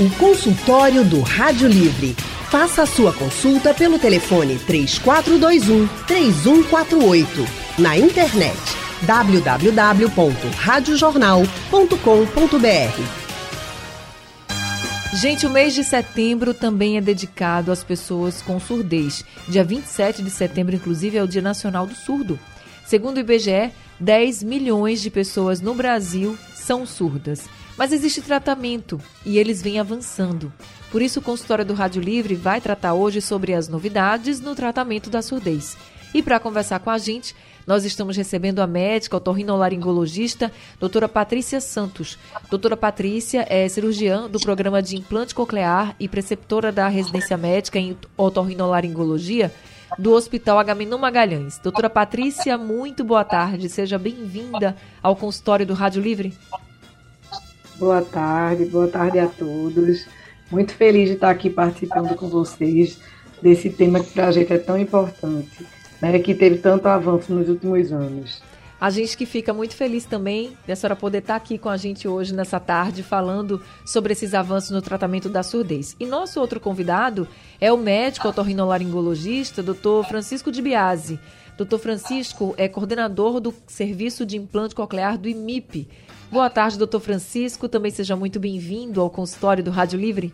O consultório do Rádio Livre. Faça a sua consulta pelo telefone 3421 3148. Na internet www.radiojornal.com.br. Gente, o mês de setembro também é dedicado às pessoas com surdez. Dia 27 de setembro, inclusive, é o Dia Nacional do Surdo. Segundo o IBGE, 10 milhões de pessoas no Brasil são surdas. Mas existe tratamento e eles vêm avançando. Por isso, o consultório do Rádio Livre vai tratar hoje sobre as novidades no tratamento da surdez. E para conversar com a gente, nós estamos recebendo a médica otorrinolaringologista, doutora Patrícia Santos. Doutora Patrícia é cirurgiã do programa de implante coclear e preceptora da residência médica em otorrinolaringologia do Hospital Agamenon Magalhães. Doutora Patrícia, muito boa tarde. Seja bem-vinda ao consultório do Rádio Livre. Boa tarde, boa tarde a todos. Muito feliz de estar aqui participando com vocês desse tema que para a gente é tão importante, né, que teve tanto avanço nos últimos anos. A gente que fica muito feliz também de a senhora poder estar aqui com a gente hoje, nessa tarde, falando sobre esses avanços no tratamento da surdez. E nosso outro convidado é o médico otorrinolaringologista, doutor Francisco de Biase. Doutor Francisco é coordenador do Serviço de Implante Coclear do IMIP, Boa tarde, doutor Francisco. Também seja muito bem-vindo ao consultório do Rádio Livre.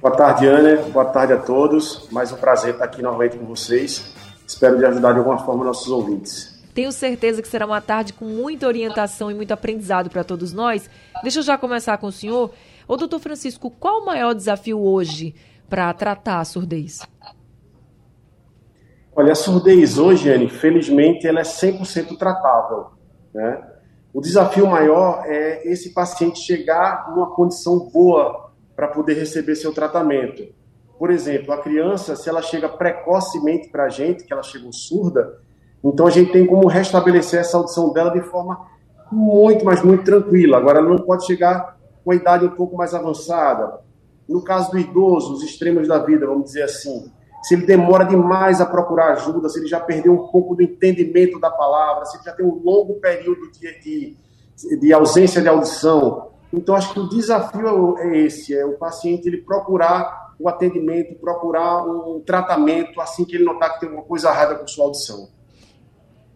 Boa tarde, Ana. Boa tarde a todos. Mais um prazer estar aqui novamente com vocês. Espero de ajudar de alguma forma nossos ouvintes. Tenho certeza que será uma tarde com muita orientação e muito aprendizado para todos nós. Deixa eu já começar com o senhor. Ô, doutor Francisco, qual o maior desafio hoje para tratar a surdez? Olha, a surdez hoje, Anne, felizmente, ela é 100% tratável. Né? O desafio maior é esse paciente chegar numa condição boa para poder receber seu tratamento. Por exemplo, a criança, se ela chega precocemente para a gente, que ela chegou surda, então a gente tem como restabelecer essa audição dela de forma muito, mas muito tranquila. Agora, ela não pode chegar com a idade um pouco mais avançada. No caso do idoso, os extremos da vida, vamos dizer assim, se ele demora demais a procurar ajuda, se ele já perdeu um pouco do entendimento da palavra, se ele já tem um longo período de, de, de ausência de audição. Então, acho que o desafio é esse, é o paciente ele procurar o atendimento, procurar um tratamento assim que ele notar que tem alguma coisa errada com sua audição.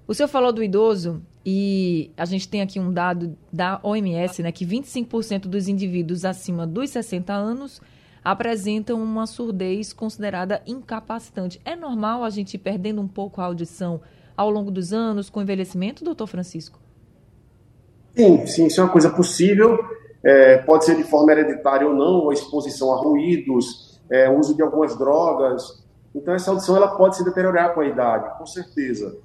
O senhor falou do idoso e a gente tem aqui um dado da OMS, né, que 25% dos indivíduos acima dos 60 anos apresentam uma surdez considerada incapacitante. É normal a gente ir perdendo um pouco a audição ao longo dos anos com o envelhecimento, doutor Francisco? Sim, sim, isso é uma coisa possível. É, pode ser de forma hereditária ou não, ou exposição a ruídos, é, uso de algumas drogas. Então, essa audição ela pode se deteriorar com a idade, com certeza.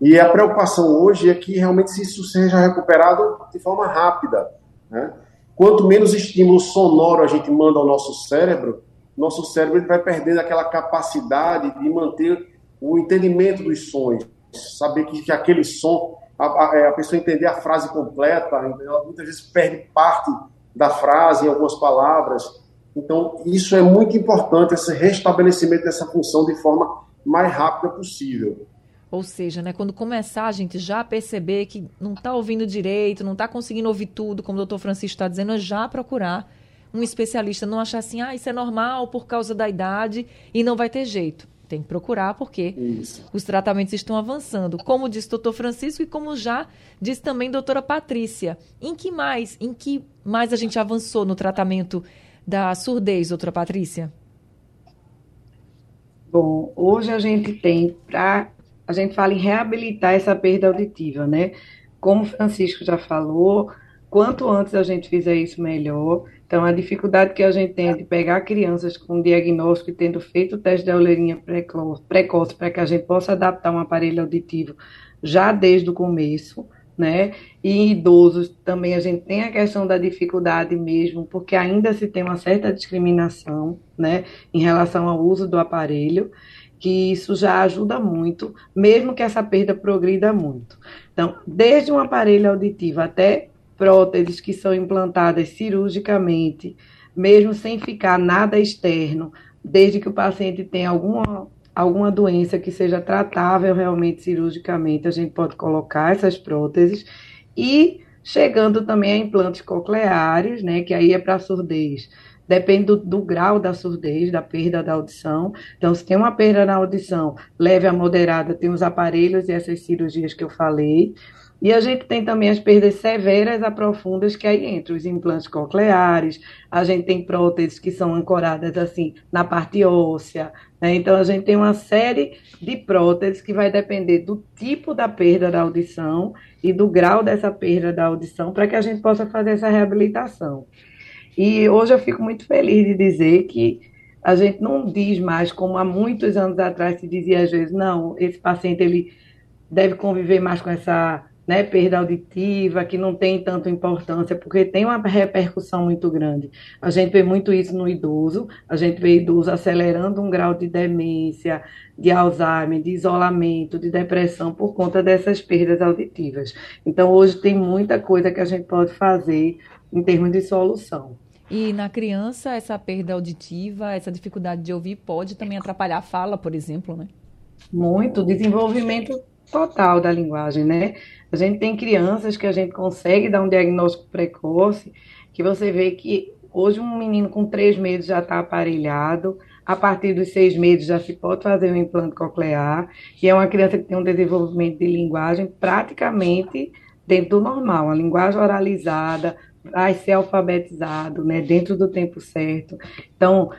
E a preocupação hoje é que realmente isso seja recuperado de forma rápida. Né? Quanto menos estímulo sonoro a gente manda ao nosso cérebro, nosso cérebro vai perdendo aquela capacidade de manter o entendimento dos sons, saber que, que aquele som, a, a, é, a, pessoa entender a frase completa, ela muitas vezes perde parte da frase em algumas palavras. Então, isso é muito importante, esse restabelecimento dessa função de forma mais rápida possível. Ou seja, né, quando começar a gente já perceber que não está ouvindo direito, não está conseguindo ouvir tudo, como o doutor Francisco está dizendo, é já procurar um especialista. Não achar assim, ah, isso é normal por causa da idade e não vai ter jeito. Tem que procurar porque isso. os tratamentos estão avançando. Como disse o doutor Francisco e como já disse também a doutora Patrícia. Em que mais, em que mais a gente avançou no tratamento da surdez, doutora Patrícia? Bom, hoje a gente tem para a gente fala em reabilitar essa perda auditiva, né? Como o Francisco já falou, quanto antes a gente fizer isso, melhor. Então, a dificuldade que a gente tem é de pegar crianças com diagnóstico e tendo feito o teste de auleirinha precoce para que a gente possa adaptar um aparelho auditivo já desde o começo, né? E em idosos também a gente tem a questão da dificuldade mesmo, porque ainda se tem uma certa discriminação, né, em relação ao uso do aparelho que isso já ajuda muito, mesmo que essa perda progrida muito. Então, desde um aparelho auditivo até próteses que são implantadas cirurgicamente, mesmo sem ficar nada externo, desde que o paciente tenha alguma, alguma doença que seja tratável realmente cirurgicamente, a gente pode colocar essas próteses. E chegando também a implantes cocleares, né, que aí é para surdez. Depende do, do, grau da surdez, da perda da audição. Então, se tem uma perda na audição leve a moderada, tem os aparelhos e essas cirurgias que eu falei. E a gente tem também as perdas severas a profundas, que aí entre os implantes cocleares, a gente tem próteses que são ancoradas assim na parte óssea. Né? Então, a gente tem uma série de próteses que vai depender do tipo da perda da audição e do grau dessa perda da audição para que a gente possa fazer essa reabilitação. E hoje eu fico muito feliz de dizer que a gente não diz mais como há muitos anos atrás se dizia às vezes, não, esse paciente ele deve conviver mais com essa né, perda auditiva, que não tem tanta importância, porque tem uma repercussão muito grande. A gente vê muito isso no idoso, a gente vê idoso acelerando um grau de demência, de Alzheimer, de isolamento, de depressão por conta dessas perdas auditivas. Então, hoje tem muita coisa que a gente pode fazer em termos de solução. E na criança, essa perda auditiva, essa dificuldade de ouvir pode também atrapalhar a fala, por exemplo, né? Muito, desenvolvimento total da linguagem, né? A gente tem crianças que a gente consegue dar um diagnóstico precoce, que você vê que hoje um menino com três meses já está aparelhado, a partir dos seis meses já se pode fazer um implante coclear, e é uma criança que tem um desenvolvimento de linguagem praticamente dentro do normal, a linguagem oralizada, vai ser alfabetizado, né, dentro do tempo certo. Então,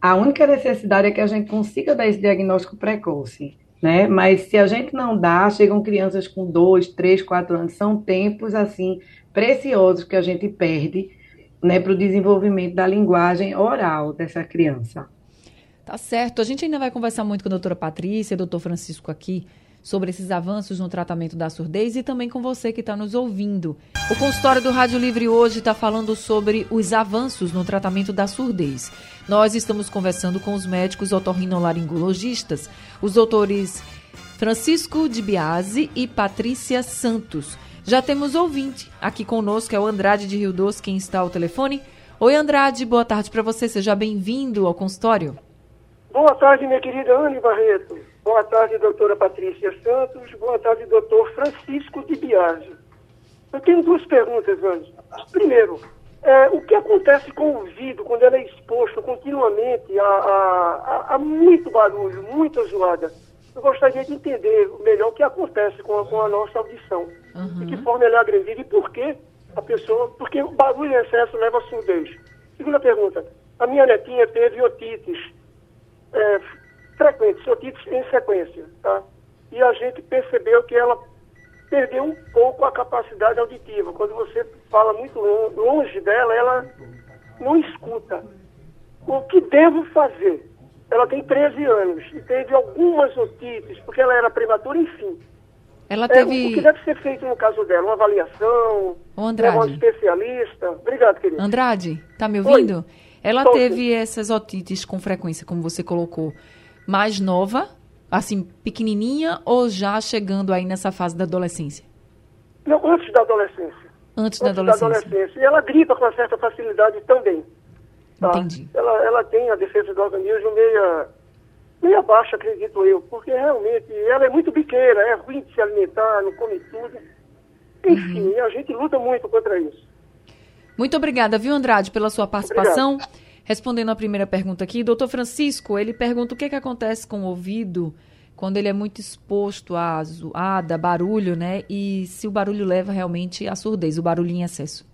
a única necessidade é que a gente consiga dar esse diagnóstico precoce né? Mas se a gente não dá, chegam crianças com dois, três, quatro anos, são tempos assim preciosos que a gente perde, né, para o desenvolvimento da linguagem oral dessa criança. Tá certo. A gente ainda vai conversar muito com a doutora Patrícia, doutor Francisco aqui, sobre esses avanços no tratamento da surdez e também com você que está nos ouvindo. O consultório do Rádio Livre hoje está falando sobre os avanços no tratamento da surdez. Nós estamos conversando com os médicos otorrinolaringologistas, os doutores Francisco de Biase e Patrícia Santos. Já temos ouvinte aqui conosco, é o Andrade de Rio Doce, quem está ao telefone. Oi, Andrade, boa tarde para você, seja bem-vindo ao consultório. Boa tarde, minha querida Anne Barreto. Boa tarde, doutora Patrícia Santos. Boa tarde, doutor Francisco de Biagio. Eu tenho duas perguntas, Anne. Primeiro, é, o que acontece com o ouvido quando ele é exposto continuamente a, a, a, a muito barulho, muita zoada? Eu gostaria de entender melhor o que acontece com a, com a nossa audição. Uhum. De que forma ela é agredida e por que a pessoa... Porque o barulho em excesso leva a surdez. Segunda pergunta. A minha netinha teve otites é, frequentes, otites em sequência, tá? E a gente percebeu que ela perdeu um pouco a capacidade auditiva. Quando você fala muito longe dela, ela não escuta. O que devo fazer? Ela tem 13 anos e teve algumas otites, porque ela era prematura, enfim. Ela teve... É, o que deve ser feito no caso dela? Uma avaliação? Ô Andrade. Um especialista? Obrigado, querido. Andrade, tá me ouvindo? Oi. Ela Tô teve sim. essas otites com frequência, como você colocou, mais nova, assim, pequenininha, ou já chegando aí nessa fase da adolescência? Não, antes da adolescência. Antes, da, adolescência. da adolescência. E ela gripa com uma certa facilidade também. Tá? Entendi. Ela, ela tem a defesa do organismo meia, meia baixa, acredito eu, porque realmente ela é muito biqueira, é ruim de se alimentar, não come tudo. Enfim, uhum. a gente luta muito contra isso. Muito obrigada, viu, Andrade, pela sua participação. Obrigado. Respondendo a primeira pergunta aqui, doutor Francisco, ele pergunta o que, que acontece com o ouvido quando ele é muito exposto a zoada, barulho, né? E se o barulho leva realmente à surdez, o barulho em excesso.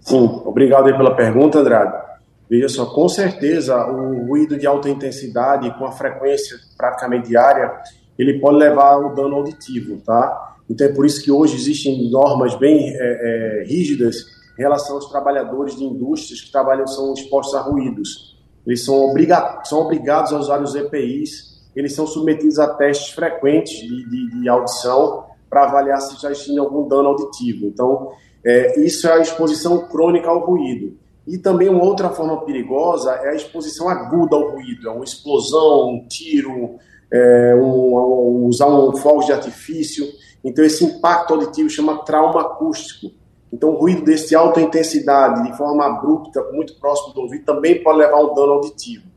Sim, obrigado pela pergunta, Andrade. Veja só, com certeza o ruído de alta intensidade com a frequência praticamente diária, ele pode levar ao dano auditivo, tá? Então é por isso que hoje existem normas bem é, é, rígidas em relação aos trabalhadores de indústrias que trabalham são expostos a ruídos. Eles são, obriga são obrigados a usar os EPIs, eles são submetidos a testes frequentes de, de, de audição para avaliar se já existe algum dano auditivo. Então, é, isso é a exposição crônica ao ruído. E também uma outra forma perigosa é a exposição aguda ao ruído, é uma explosão, um tiro, é, um, um, usar um fogo de artifício. Então, esse impacto auditivo chama trauma acústico. Então, ruído desse alta intensidade, de forma abrupta, muito próximo do ouvido, também pode levar a um dano auditivo.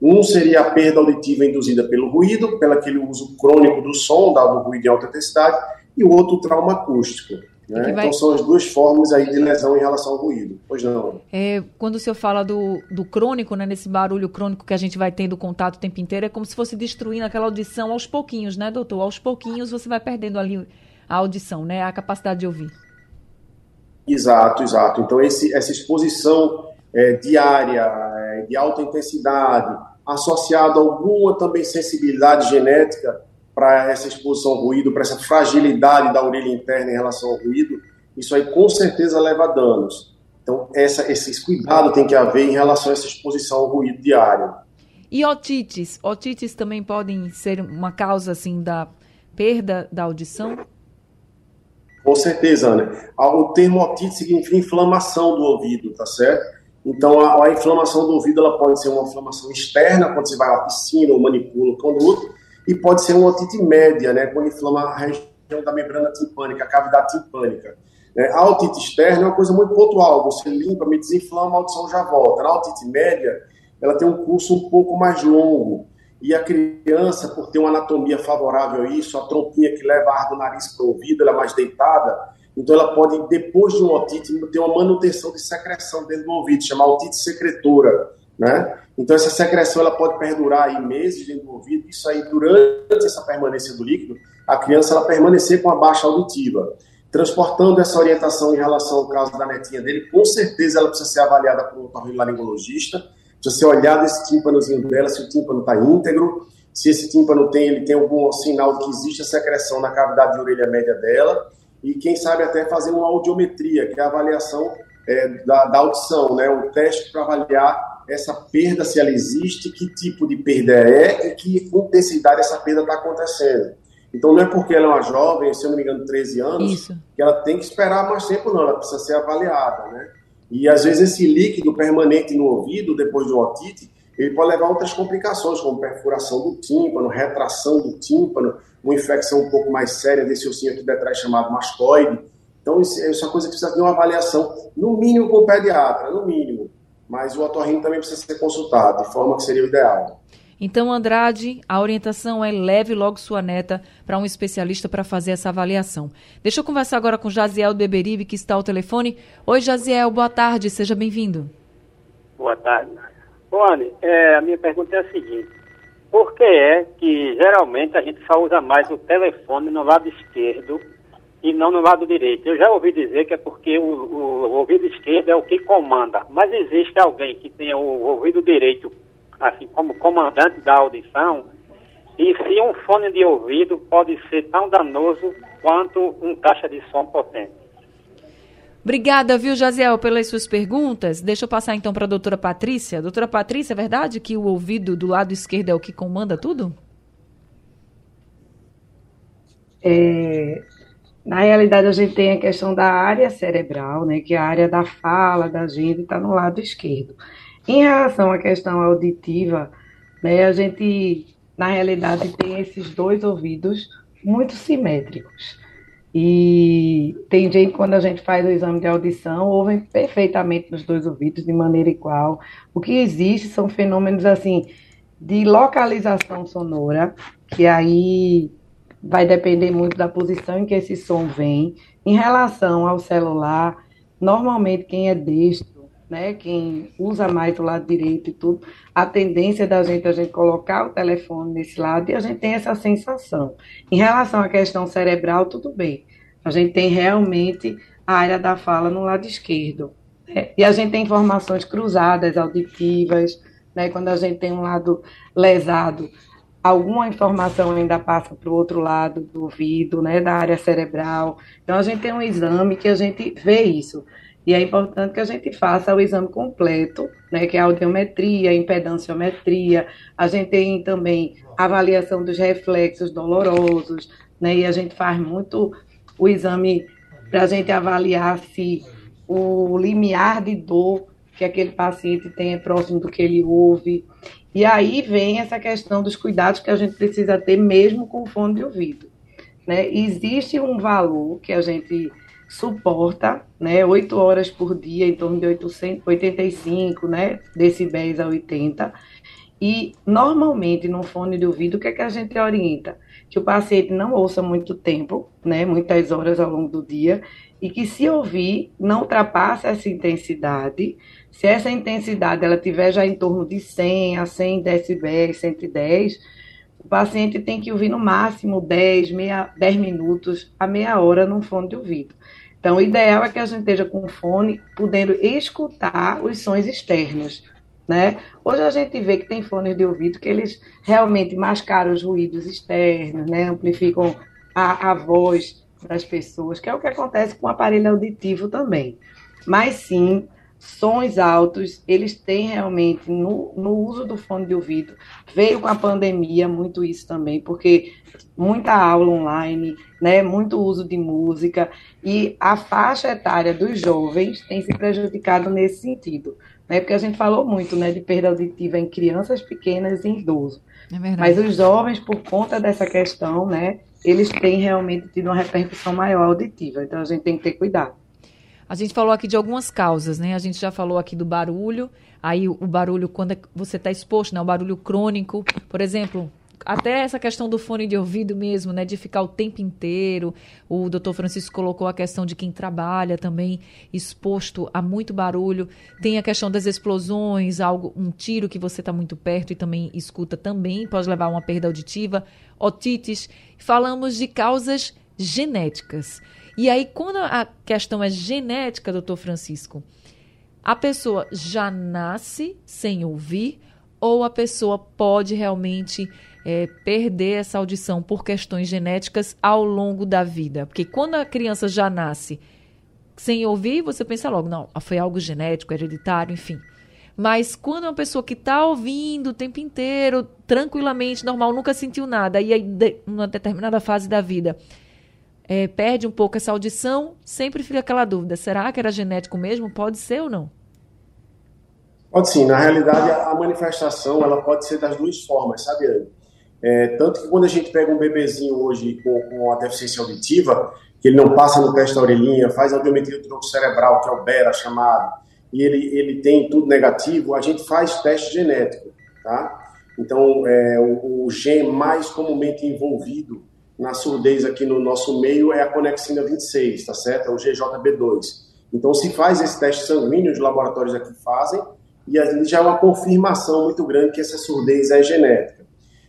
Um seria a perda auditiva induzida pelo ruído, pelo aquele uso crônico do som, dado ruído de alta intensidade, e o outro, o trauma acústico. Né? Vai... Então são as duas formas aí de lesão em relação ao ruído. Pois não. É, quando o senhor fala do, do crônico, né, nesse barulho crônico que a gente vai tendo contato o tempo inteiro, é como se fosse destruindo aquela audição aos pouquinhos, né, doutor? Aos pouquinhos você vai perdendo ali a audição, né, a capacidade de ouvir. Exato, exato. Então esse, essa exposição é, diária, é, de alta intensidade, associada a alguma também sensibilidade genética, para essa exposição ao ruído, para essa fragilidade da orelha interna em relação ao ruído, isso aí com certeza leva a danos. Então, essa, esse cuidado tem que haver em relação a essa exposição ao ruído diário. E otites? Otites também podem ser uma causa, assim, da perda da audição? Com certeza, Ana. O termo otite significa inflamação do ouvido, tá certo? Então, a, a inflamação do ouvido ela pode ser uma inflamação externa, quando você vai à piscina ou manipula o conduto, e pode ser uma otite média, né, quando inflama a região da membrana timpânica, a cavidade timpânica. Né. A otite externa é uma coisa muito pontual, você limpa, me desinflama, a audição já volta. Na otite média, ela tem um curso um pouco mais longo, e a criança, por ter uma anatomia favorável a isso, a trompinha que leva ar do nariz para o ouvido, ela é mais deitada, então ela pode, depois de um otite, ter uma manutenção de secreção dentro do ouvido, chamada otite secretora, né? Então, essa secreção ela pode perdurar aí meses dentro do ouvido. Isso aí, durante essa permanência do líquido, a criança ela permanecer com a baixa auditiva. Transportando essa orientação em relação ao caso da netinha dele, com certeza ela precisa ser avaliada por um otorrinolaringologista, precisa ser olhado esse tímpanozinho dela, se o tímpano está íntegro, se esse tímpano tem, ele tem algum sinal de que existe a secreção na cavidade de orelha média dela, e quem sabe até fazer uma audiometria, que é a avaliação é, da, da audição, né? um teste para avaliar essa perda, se ela existe, que tipo de perda é e que intensidade essa perda está acontecendo. Então não é porque ela é uma jovem, se eu não me engano, 13 anos, Isso. que ela tem que esperar mais tempo, não, ela precisa ser avaliada, né? E às vezes esse líquido permanente no ouvido, depois do otite, ele pode levar a outras complicações, como perfuração do tímpano, retração do tímpano, uma infecção um pouco mais séria desse ossinho aqui de trás chamado mascoide. Então, isso é uma coisa que precisa ter uma avaliação, no mínimo com o pediatra, no mínimo mas o otorrino também precisa ser consultado, de forma que seria o ideal. Então, Andrade, a orientação é leve logo sua neta para um especialista para fazer essa avaliação. Deixa eu conversar agora com Jaziel Beberibe, que está ao telefone. Oi, Jaziel, boa tarde, seja bem-vindo. Boa tarde. Boane, é, a minha pergunta é a seguinte. Por que é que geralmente a gente só usa mais o telefone no lado esquerdo e não no lado direito. Eu já ouvi dizer que é porque o, o, o ouvido esquerdo é o que comanda, mas existe alguém que tenha o ouvido direito, assim como comandante da audição, e se um fone de ouvido pode ser tão danoso quanto um caixa de som potente. Obrigada, viu, Jaziel, pelas suas perguntas. Deixa eu passar então para a doutora Patrícia. Doutora Patrícia, é verdade que o ouvido do lado esquerdo é o que comanda tudo? É, na realidade, a gente tem a questão da área cerebral, né, que é a área da fala da gente está no lado esquerdo. Em relação à questão auditiva, né, a gente, na realidade, tem esses dois ouvidos muito simétricos. E tem gente, quando a gente faz o exame de audição, ouvem perfeitamente nos dois ouvidos, de maneira igual. O que existe são fenômenos, assim, de localização sonora, que aí vai depender muito da posição em que esse som vem. Em relação ao celular, normalmente quem é destro, né, quem usa mais o lado direito e tudo, a tendência da gente a gente colocar o telefone nesse lado e a gente tem essa sensação. Em relação à questão cerebral, tudo bem. A gente tem realmente a área da fala no lado esquerdo. Né? E a gente tem informações cruzadas, auditivas, né? quando a gente tem um lado lesado, alguma informação ainda passa para o outro lado do ouvido, né, da área cerebral. Então a gente tem um exame que a gente vê isso. E é importante que a gente faça o exame completo, né, que é a audiometria, a impedanciometria. A gente tem também avaliação dos reflexos dolorosos, né, e a gente faz muito o exame para a gente avaliar se o limiar de dor que aquele paciente tem é próximo do que ele ouve. E aí vem essa questão dos cuidados que a gente precisa ter mesmo com fone de ouvido. Né? Existe um valor que a gente suporta, né, 8 horas por dia, em torno de 885, né, decibéis a 80, E, normalmente, no fone de ouvido, o que, é que a gente orienta? Que o paciente não ouça muito tempo, né, muitas horas ao longo do dia, e que, se ouvir, não ultrapasse essa intensidade. Se essa intensidade ela tiver já em torno de 100 a 100 decibéis, 110, o paciente tem que ouvir no máximo 10, meia, 10 minutos a meia hora no fone de ouvido. Então, o ideal é que a gente esteja com o fone, podendo escutar os sons externos, né? Hoje a gente vê que tem fones de ouvido que eles realmente mascaram os ruídos externos, né? amplificam a, a voz das pessoas, que é o que acontece com o aparelho auditivo também. Mas sim, sons altos, eles têm realmente no, no uso do fone de ouvido. Veio com a pandemia muito isso também, porque muita aula online, né, muito uso de música, e a faixa etária dos jovens tem se prejudicado nesse sentido né? Porque a gente falou muito, né, de perda auditiva em crianças pequenas e em idosos. É Mas os jovens, por conta dessa questão, né, eles têm realmente tido uma repercussão maior auditiva. Então a gente tem que ter cuidado. A gente falou aqui de algumas causas, né? A gente já falou aqui do barulho, aí o barulho quando é você está exposto, né? O barulho crônico, por exemplo, até essa questão do fone de ouvido mesmo, né, de ficar o tempo inteiro. O doutor Francisco colocou a questão de quem trabalha também exposto a muito barulho. Tem a questão das explosões, algo, um tiro que você está muito perto e também escuta também pode levar a uma perda auditiva, otites. Falamos de causas genéticas. E aí, quando a questão é genética, doutor Francisco, a pessoa já nasce sem ouvir ou a pessoa pode realmente é, perder essa audição por questões genéticas ao longo da vida? Porque quando a criança já nasce sem ouvir, você pensa logo, não, foi algo genético, hereditário, enfim. Mas quando é uma pessoa que está ouvindo o tempo inteiro, tranquilamente, normal, nunca sentiu nada, e aí, numa determinada fase da vida, é, perde um pouco essa audição, sempre fica aquela dúvida: será que era genético mesmo? Pode ser ou não? Pode sim. Na realidade, a manifestação ela pode ser das duas formas, sabe? É, tanto que quando a gente pega um bebezinho hoje com, com a deficiência auditiva, que ele não passa no teste da orelhinha, faz audiometria do tronco cerebral, que é o BERA chamado, e ele, ele tem tudo negativo, a gente faz teste genético, tá? Então, é, o, o gene mais comumente envolvido na surdez aqui no nosso meio é a conexina 26, tá certo? É o GJB2. Então, se faz esse teste sanguíneo, os laboratórios aqui fazem, e ali já é uma confirmação muito grande que essa surdez é genética.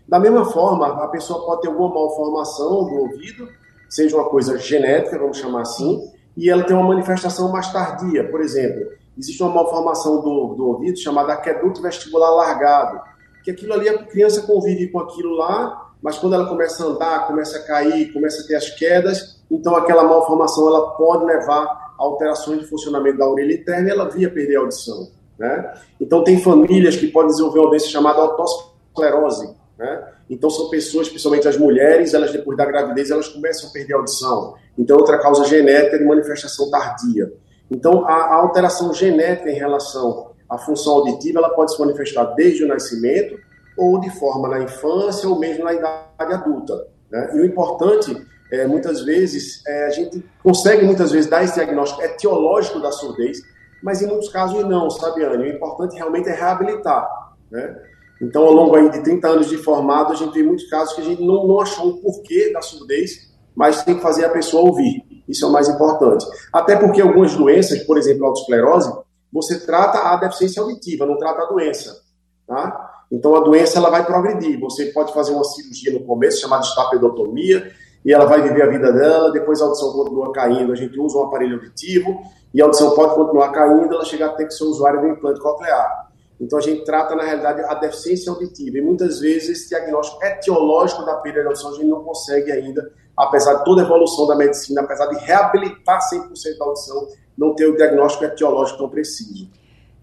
Da mesma forma, a pessoa pode ter alguma malformação do ouvido, seja uma coisa genética, vamos chamar assim, e ela tem uma manifestação mais tardia. Por exemplo, existe uma malformação do, do ouvido chamada aqueduto vestibular largado, que aquilo ali a criança convive com aquilo lá, mas quando ela começa a andar, começa a cair, começa a ter as quedas, então aquela malformação ela pode levar a alterações de funcionamento da orelha interna e ela via perder a audição. Né? Então tem famílias que podem desenvolver uma doença chamada autosclerose, né? Então, são pessoas, principalmente as mulheres, elas depois da gravidez, elas começam a perder a audição. Então, outra causa genética de manifestação tardia. Então, a, a alteração genética em relação à função auditiva, ela pode se manifestar desde o nascimento ou de forma na infância ou mesmo na idade adulta. Né? E o importante, é, muitas vezes, é, a gente consegue muitas vezes dar esse diagnóstico etiológico da surdez, mas em muitos casos não, sabe, Anne? O importante realmente é reabilitar, né? Então, ao longo de 30 anos de formado, a gente vê muitos casos que a gente não, não achou o porquê da surdez, mas tem que fazer a pessoa ouvir. Isso é o mais importante. Até porque algumas doenças, por exemplo, a autoesclerose, você trata a deficiência auditiva, não trata a doença. Tá? Então, a doença ela vai progredir. Você pode fazer uma cirurgia no começo, chamada estapedotomia, e ela vai viver a vida dela, depois a audição continua caindo, a gente usa um aparelho auditivo, e a audição pode continuar caindo, ela chega a ter que ser usuário do implante coclear. Então a gente trata, na realidade, a deficiência auditiva. E muitas vezes esse diagnóstico etiológico da perda de audição a gente não consegue ainda, apesar de toda a evolução da medicina, apesar de reabilitar 100% da audição, não ter o diagnóstico etiológico tão preciso.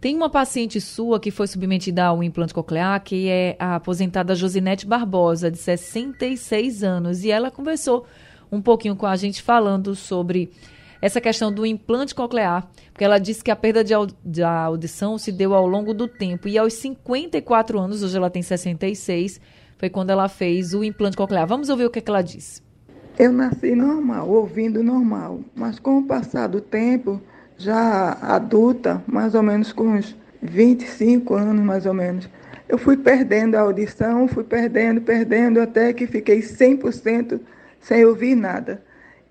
Tem uma paciente sua que foi submetida ao implante coclear, que é a aposentada Josinete Barbosa, de 66 anos, e ela conversou um pouquinho com a gente falando sobre essa questão do implante coclear, porque ela disse que a perda de, de audição se deu ao longo do tempo. E aos 54 anos, hoje ela tem 66, foi quando ela fez o implante coclear. Vamos ouvir o que, é que ela disse. Eu nasci normal, ouvindo normal, mas com o passar do tempo, já adulta, mais ou menos com uns 25 anos, mais ou menos, eu fui perdendo a audição, fui perdendo, perdendo, até que fiquei 100% sem ouvir nada.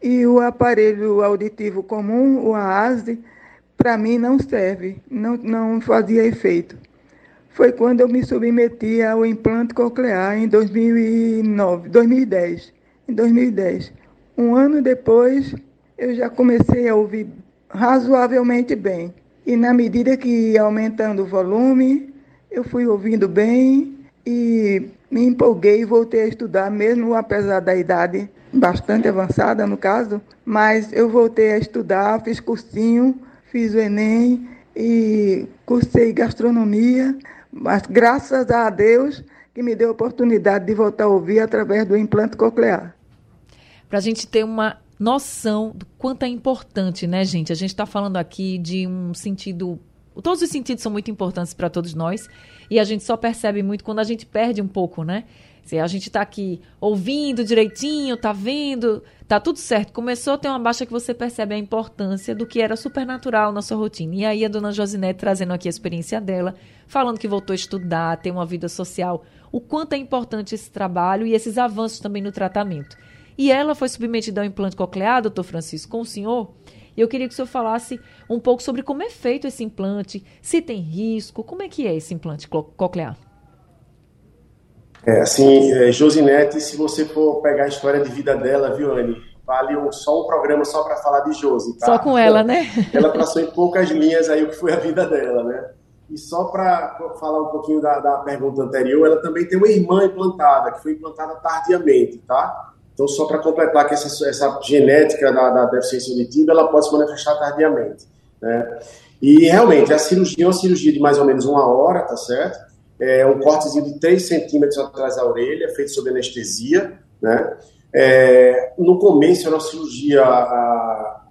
E o aparelho auditivo comum, o AASE, para mim não serve, não, não fazia efeito. Foi quando eu me submeti ao implante coclear em 2009, 2010. Em 2010. Um ano depois, eu já comecei a ouvir razoavelmente bem. E na medida que ia aumentando o volume, eu fui ouvindo bem e me empolguei e voltei a estudar, mesmo apesar da idade bastante avançada, no caso. Mas eu voltei a estudar, fiz cursinho, fiz o Enem e cursei gastronomia. Mas graças a Deus que me deu a oportunidade de voltar a ouvir através do implante coclear. Para a gente ter uma noção do quanto é importante, né, gente? A gente está falando aqui de um sentido. Todos os sentidos são muito importantes para todos nós e a gente só percebe muito quando a gente perde um pouco, né? Se a gente está aqui ouvindo direitinho, tá vendo, tá tudo certo. Começou a ter uma baixa que você percebe a importância do que era supernatural na sua rotina. E aí a dona Josinete trazendo aqui a experiência dela, falando que voltou a estudar, ter uma vida social, o quanto é importante esse trabalho e esses avanços também no tratamento. E ela foi submetida ao implante coclear, doutor Francisco, com o senhor. E eu queria que o senhor falasse um pouco sobre como é feito esse implante, se tem risco, como é que é esse implante coclear? É, assim, é, Josinete, se você for pegar a história de vida dela, viu, Anne? Vale um, só um programa só para falar de Josi, tá? Só com ela, né? Ela traçou em poucas linhas aí o que foi a vida dela, né? E só para falar um pouquinho da, da pergunta anterior, ela também tem uma irmã implantada, que foi implantada tardiamente, tá? Então, só para completar que essa, essa genética da, da, deficiência auditiva, ela pode se manifestar tardiamente. Né? E, realmente, a cirurgia é uma cirurgia de mais ou menos uma hora, tá certo? É um cortezinho de 3 centímetros atrás da orelha, feito sob anestesia, né? É, no começo era uma cirurgia, a,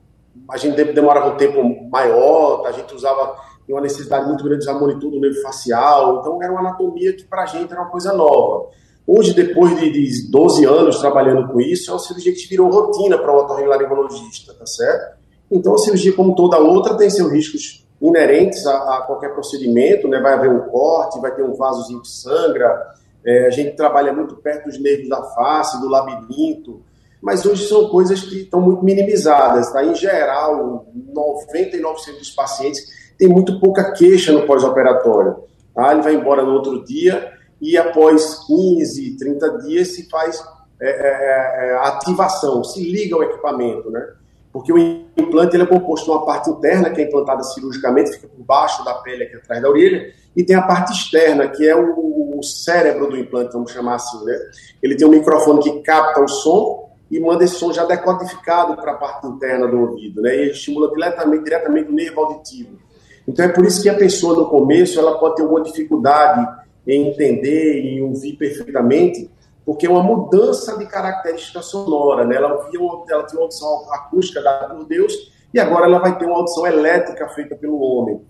a gente demorava um tempo maior, a gente usava uma necessidade muito grande de usar monitor do nervo facial, então era uma anatomia que para a gente era uma coisa nova. Hoje, depois de, de 12 anos trabalhando com isso, é uma cirurgia que virou rotina para o otorrinolaringologista, tá certo? Então, a cirurgia, como toda outra, tem seus riscos inerentes a, a qualquer procedimento, né? Vai haver um corte, vai ter um vasozinho que sangra, é, a gente trabalha muito perto dos nervos da face, do labirinto, mas hoje são coisas que estão muito minimizadas, tá? Em geral, 99% dos pacientes tem muito pouca queixa no pós-operatório, tá? Ele vai embora no outro dia e após 15, 30 dias se faz é, é, é, ativação, se liga ao equipamento, né? Porque o implante ele é composto de uma parte interna, que é implantada cirurgicamente, fica por baixo da pele aqui atrás da orelha, e tem a parte externa, que é o, o cérebro do implante, vamos chamar assim, né? Ele tem um microfone que capta o som e manda esse som já decodificado para a parte interna do ouvido, né? E ele estimula diretamente, diretamente o nervo auditivo. Então é por isso que a pessoa no começo ela pode ter alguma dificuldade em entender e ouvir perfeitamente, porque é uma mudança de característica sonora, né? Ela, ouvia ela tinha uma audição acústica dada por Deus e agora ela vai ter uma audição elétrica feita pelo homem.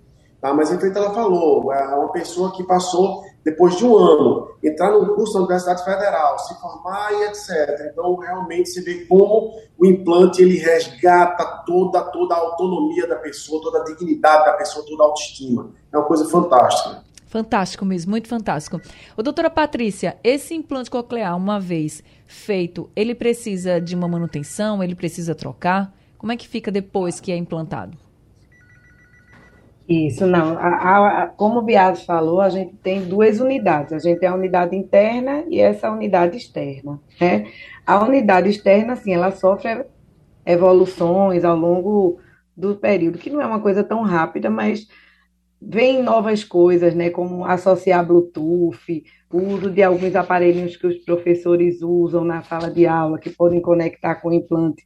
Tá? Mas então ela falou, é uma pessoa que passou, depois de um ano, entrar num curso da Universidade Federal, se formar e etc. Então, realmente, você vê como o implante ele resgata toda, toda a autonomia da pessoa, toda a dignidade da pessoa, toda a autoestima. É uma coisa fantástica. Fantástico mesmo, muito fantástico. O doutora Patrícia, esse implante coclear, uma vez feito, ele precisa de uma manutenção? Ele precisa trocar? Como é que fica depois que é implantado? Isso, não. A, a, como o Bias falou, a gente tem duas unidades. A gente tem a unidade interna e essa unidade externa. Né? A unidade externa, sim, ela sofre evoluções ao longo do período, que não é uma coisa tão rápida, mas vem novas coisas, né, como associar Bluetooth, o uso de alguns aparelhos que os professores usam na sala de aula, que podem conectar com o implante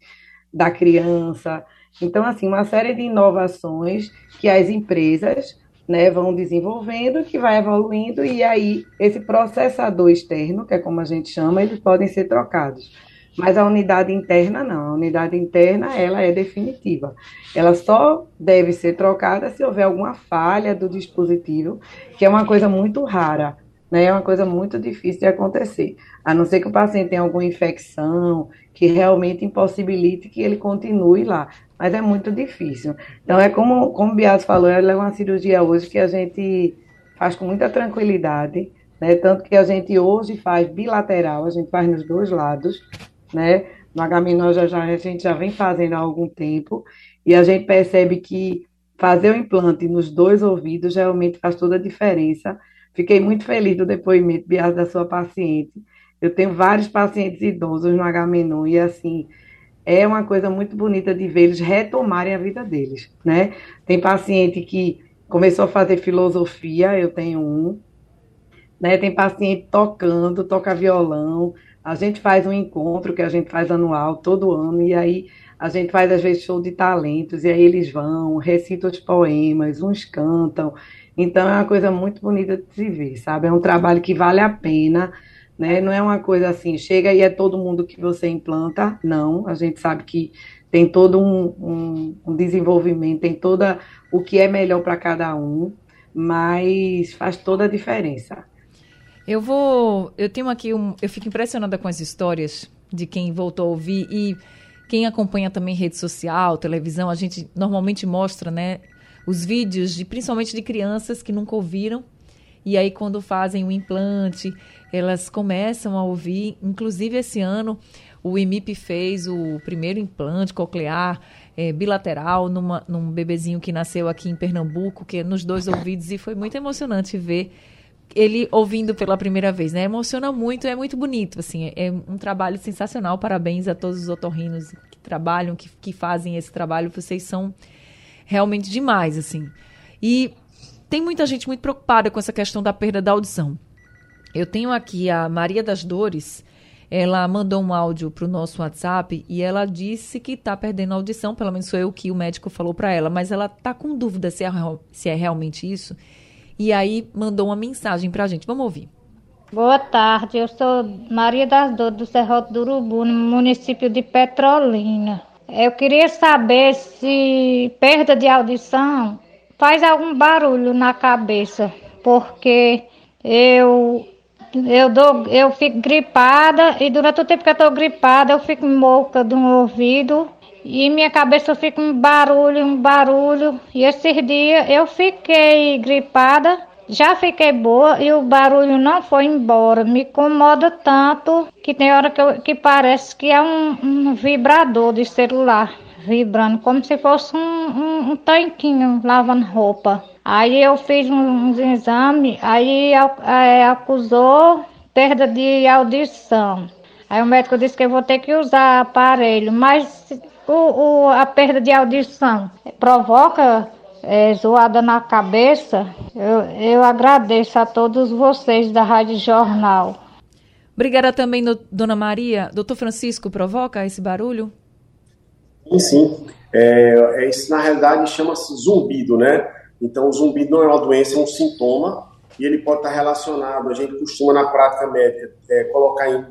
da criança. Então, assim, uma série de inovações que as empresas né, vão desenvolvendo, que vai evoluindo, e aí esse processador externo, que é como a gente chama, eles podem ser trocados. Mas a unidade interna não. A unidade interna ela é definitiva. Ela só deve ser trocada se houver alguma falha do dispositivo, que é uma coisa muito rara, né? É uma coisa muito difícil de acontecer. A não ser que o paciente tenha alguma infecção que realmente impossibilite que ele continue lá. Mas é muito difícil. Então é como, como o Bias falou, ela é uma cirurgia hoje que a gente faz com muita tranquilidade, né? Tanto que a gente hoje faz bilateral, a gente faz nos dois lados, né? No H já, já, a gente já vem fazendo há algum tempo e a gente percebe que fazer o implante nos dois ouvidos realmente faz toda a diferença. Fiquei muito feliz do depoimento, Bias, da sua paciente. Eu tenho vários pacientes idosos no H e assim, é uma coisa muito bonita de ver eles retomarem a vida deles, né? Tem paciente que começou a fazer filosofia, eu tenho um, né? Tem paciente tocando, toca violão. A gente faz um encontro que a gente faz anual todo ano e aí a gente faz às vezes show de talentos e aí eles vão, recitam os poemas, uns cantam. Então é uma coisa muito bonita de se ver, sabe? É um trabalho que vale a pena né? Não é uma coisa assim, chega e é todo mundo que você implanta, não. A gente sabe que tem todo um, um, um desenvolvimento, tem toda o que é melhor para cada um, mas faz toda a diferença. Eu vou, eu tenho aqui um, eu fico impressionada com as histórias de quem voltou a ouvir e quem acompanha também rede social, televisão, a gente normalmente mostra, né, os vídeos de principalmente de crianças que nunca ouviram e aí, quando fazem o implante, elas começam a ouvir. Inclusive, esse ano, o IMIP fez o primeiro implante coclear é, bilateral numa, num bebezinho que nasceu aqui em Pernambuco, que é nos dois ouvidos, e foi muito emocionante ver ele ouvindo pela primeira vez, né? Emociona muito, é muito bonito, assim, é, é um trabalho sensacional. Parabéns a todos os otorrinos que trabalham, que, que fazem esse trabalho. Vocês são realmente demais, assim. E tem muita gente muito preocupada com essa questão da perda da audição. Eu tenho aqui a Maria das Dores, ela mandou um áudio para o nosso WhatsApp e ela disse que está perdendo a audição, pelo menos foi o que o médico falou para ela, mas ela está com dúvida se é, se é realmente isso. E aí mandou uma mensagem para a gente. Vamos ouvir. Boa tarde, eu sou Maria das Dores do Serrote do Urubu, no município de Petrolina. Eu queria saber se perda de audição faz algum barulho na cabeça, porque eu eu dou, eu fico gripada e durante o tempo que eu estou gripada eu fico moca de um ouvido e minha cabeça fica um barulho, um barulho. E esses dias eu fiquei gripada, já fiquei boa e o barulho não foi embora. Me incomoda tanto que tem hora que, eu, que parece que é um, um vibrador de celular vibrando, como se fosse um, um, um tanquinho lavando roupa. Aí eu fiz uns exames, aí é, acusou perda de audição. Aí o médico disse que eu vou ter que usar aparelho, mas o, o a perda de audição provoca é, zoada na cabeça. Eu, eu agradeço a todos vocês da Rádio Jornal. Obrigada também, dona Maria. Doutor Francisco, provoca esse barulho? Sim, sim. É, é, isso, na realidade, chama-se zumbido, né? Então, o zumbido não é uma doença, é um sintoma, e ele pode estar relacionado, a gente costuma, na prática médica, é, colocar em,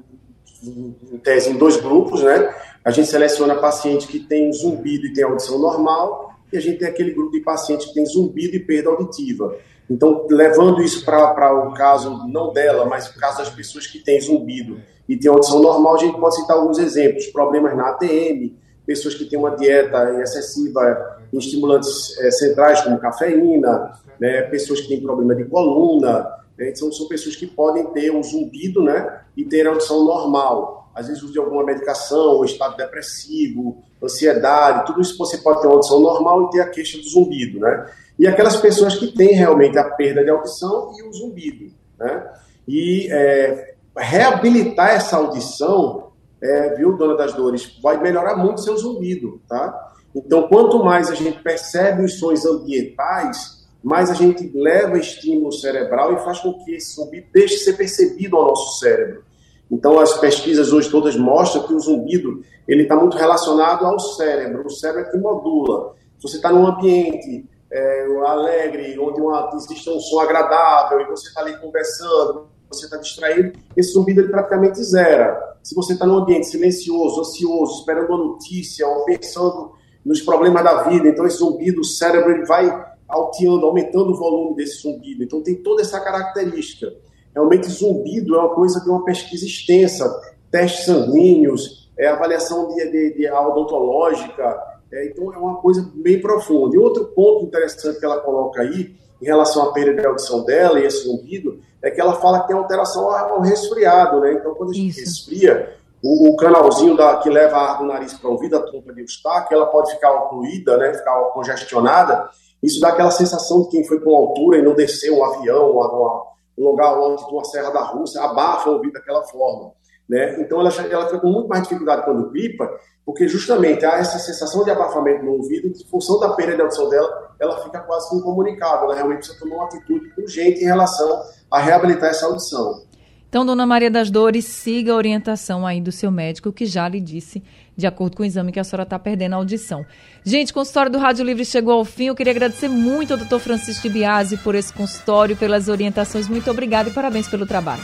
em, tese em dois grupos, né? A gente seleciona pacientes que têm zumbido e têm audição normal, e a gente tem aquele grupo de pacientes que tem zumbido e perda auditiva. Então, levando isso para o caso, não dela, mas o caso das pessoas que têm zumbido e têm audição normal, a gente pode citar alguns exemplos, problemas na ATM, pessoas que têm uma dieta excessiva em estimulantes é, centrais, como cafeína, né, pessoas que têm problema de coluna, né, então são pessoas que podem ter um zumbido né, e ter audição normal. Às vezes, uso de alguma medicação, ou estado depressivo, ansiedade, tudo isso você pode ter uma audição normal e ter a queixa do zumbido. Né? E aquelas pessoas que têm realmente a perda de audição e o zumbido. Né? E é, reabilitar essa audição é, viu, Dona das Dores, vai melhorar muito seu zumbido, tá? Então, quanto mais a gente percebe os sons ambientais, mais a gente leva estímulo cerebral e faz com que esse zumbido deixe de ser percebido ao nosso cérebro. Então, as pesquisas hoje todas mostram que o zumbido ele está muito relacionado ao cérebro. O cérebro é que modula. Se você está num ambiente é, alegre, onde uma, existe um som agradável e você está ali conversando, você está distraído, esse zumbido ele praticamente zera. Se você está num ambiente silencioso, ansioso, esperando uma notícia ou pensando nos problemas da vida, então esse zumbido, o cérebro ele vai alteando, aumentando o volume desse zumbido. Então tem toda essa característica. Realmente zumbido é uma coisa de uma pesquisa extensa, testes sanguíneos, é, avaliação de, de, de odontológica, é, então é uma coisa bem profunda. E outro ponto interessante que ela coloca aí, em relação à perda de audição dela e esse zumbido, é que ela fala que tem alteração ao resfriado, né? Então, quando a gente Isso. resfria, o, o, canalzinho da, que leva ar do nariz para o ouvido, a trompa de Eustáquio, ela pode ficar ocluída, né? Ficar congestionada. Isso dá aquela sensação de quem foi com altura e não desceu um avião, uma, uma, um lugar alto de uma serra da Rússia, abafa o ouvido daquela forma. Né? Então ela, ela fica com muito mais dificuldade quando gripa, porque justamente há essa sensação de abafamento no ouvido, em função da perda de audição dela, ela fica quase incomunicável. Ela realmente precisa tomar uma atitude urgente em relação a reabilitar essa audição. Então, dona Maria das Dores, siga a orientação aí do seu médico, que já lhe disse, de acordo com o exame, que a senhora está perdendo a audição. Gente, o consultório do Rádio Livre chegou ao fim. Eu queria agradecer muito ao doutor Francisco de Biasi por esse consultório, pelas orientações. Muito obrigada e parabéns pelo trabalho.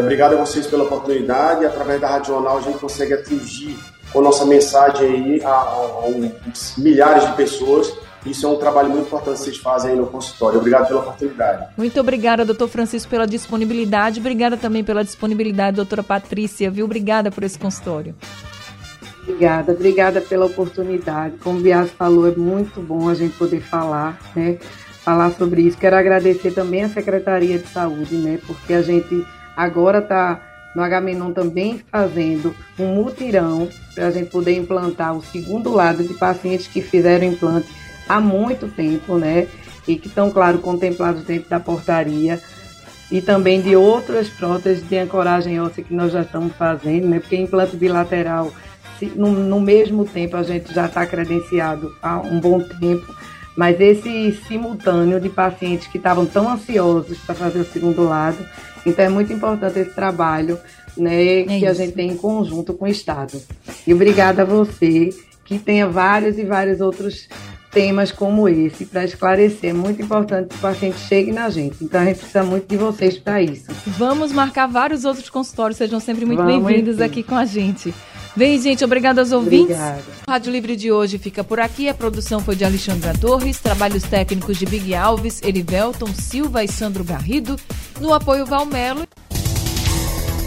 Obrigado a vocês pela oportunidade. Através da Rádio Jornal, a gente consegue atingir com nossa mensagem aí a, a, a milhares de pessoas isso é um trabalho muito importante que vocês fazem aí no consultório. Obrigado pela oportunidade. Muito obrigada, doutor Francisco, pela disponibilidade. Obrigada também pela disponibilidade, doutora Patrícia, viu? Obrigada por esse consultório. Obrigada, obrigada pela oportunidade. Como o Bias falou, é muito bom a gente poder falar, né? Falar sobre isso. Quero agradecer também à Secretaria de Saúde, né? Porque a gente agora está no Agamenon também fazendo um mutirão para a gente poder implantar o segundo lado de pacientes que fizeram implante há muito tempo, né? E que estão, claro, contemplados dentro da portaria. E também de outras próteses de ancoragem óssea que nós já estamos fazendo, né? Porque implante bilateral, se, no, no mesmo tempo, a gente já está credenciado há um bom tempo. Mas esse simultâneo de pacientes que estavam tão ansiosos para fazer o segundo lado, então é muito importante esse trabalho né, é que isso. a gente tem em conjunto com o Estado. E obrigada a você que tenha vários e vários outros temas como esse para esclarecer. É muito importante que o paciente chegue na gente. Então a gente precisa muito de vocês para isso. Vamos marcar vários outros consultórios. Sejam sempre muito bem-vindos aqui com a gente. Bem, gente, obrigada aos ouvintes. Obrigada. O Rádio Livre de hoje fica por aqui. A produção foi de Alexandra Torres, trabalhos técnicos de Big Alves, Erivelton Silva e Sandro Garrido, no apoio Valmelo.